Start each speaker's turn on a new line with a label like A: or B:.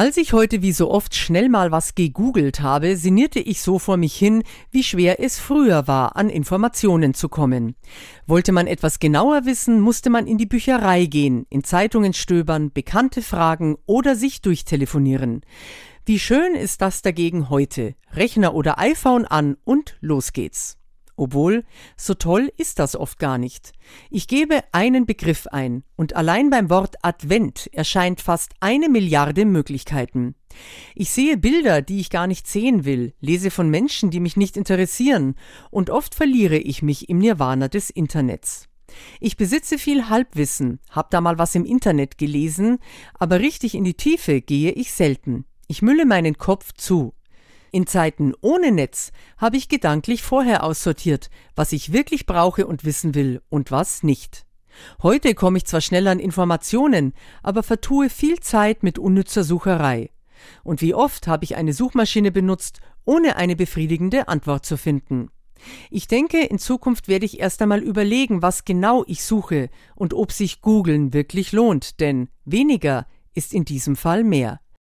A: Als ich heute wie so oft schnell mal was gegoogelt habe, sinnierte ich so vor mich hin, wie schwer es früher war, an Informationen zu kommen. Wollte man etwas genauer wissen, musste man in die Bücherei gehen, in Zeitungen stöbern, Bekannte fragen oder sich durchtelefonieren. Wie schön ist das dagegen heute. Rechner oder iPhone an und los geht's. Obwohl, so toll ist das oft gar nicht. Ich gebe einen Begriff ein, und allein beim Wort Advent erscheint fast eine Milliarde Möglichkeiten. Ich sehe Bilder, die ich gar nicht sehen will, lese von Menschen, die mich nicht interessieren, und oft verliere ich mich im Nirvana des Internets. Ich besitze viel Halbwissen, hab da mal was im Internet gelesen, aber richtig in die Tiefe gehe ich selten. Ich mülle meinen Kopf zu. In Zeiten ohne Netz habe ich gedanklich vorher aussortiert, was ich wirklich brauche und wissen will und was nicht. Heute komme ich zwar schnell an Informationen, aber vertue viel Zeit mit unnützer Sucherei. Und wie oft habe ich eine Suchmaschine benutzt, ohne eine befriedigende Antwort zu finden. Ich denke, in Zukunft werde ich erst einmal überlegen, was genau ich suche und ob sich Googlen wirklich lohnt, denn weniger ist in diesem Fall mehr.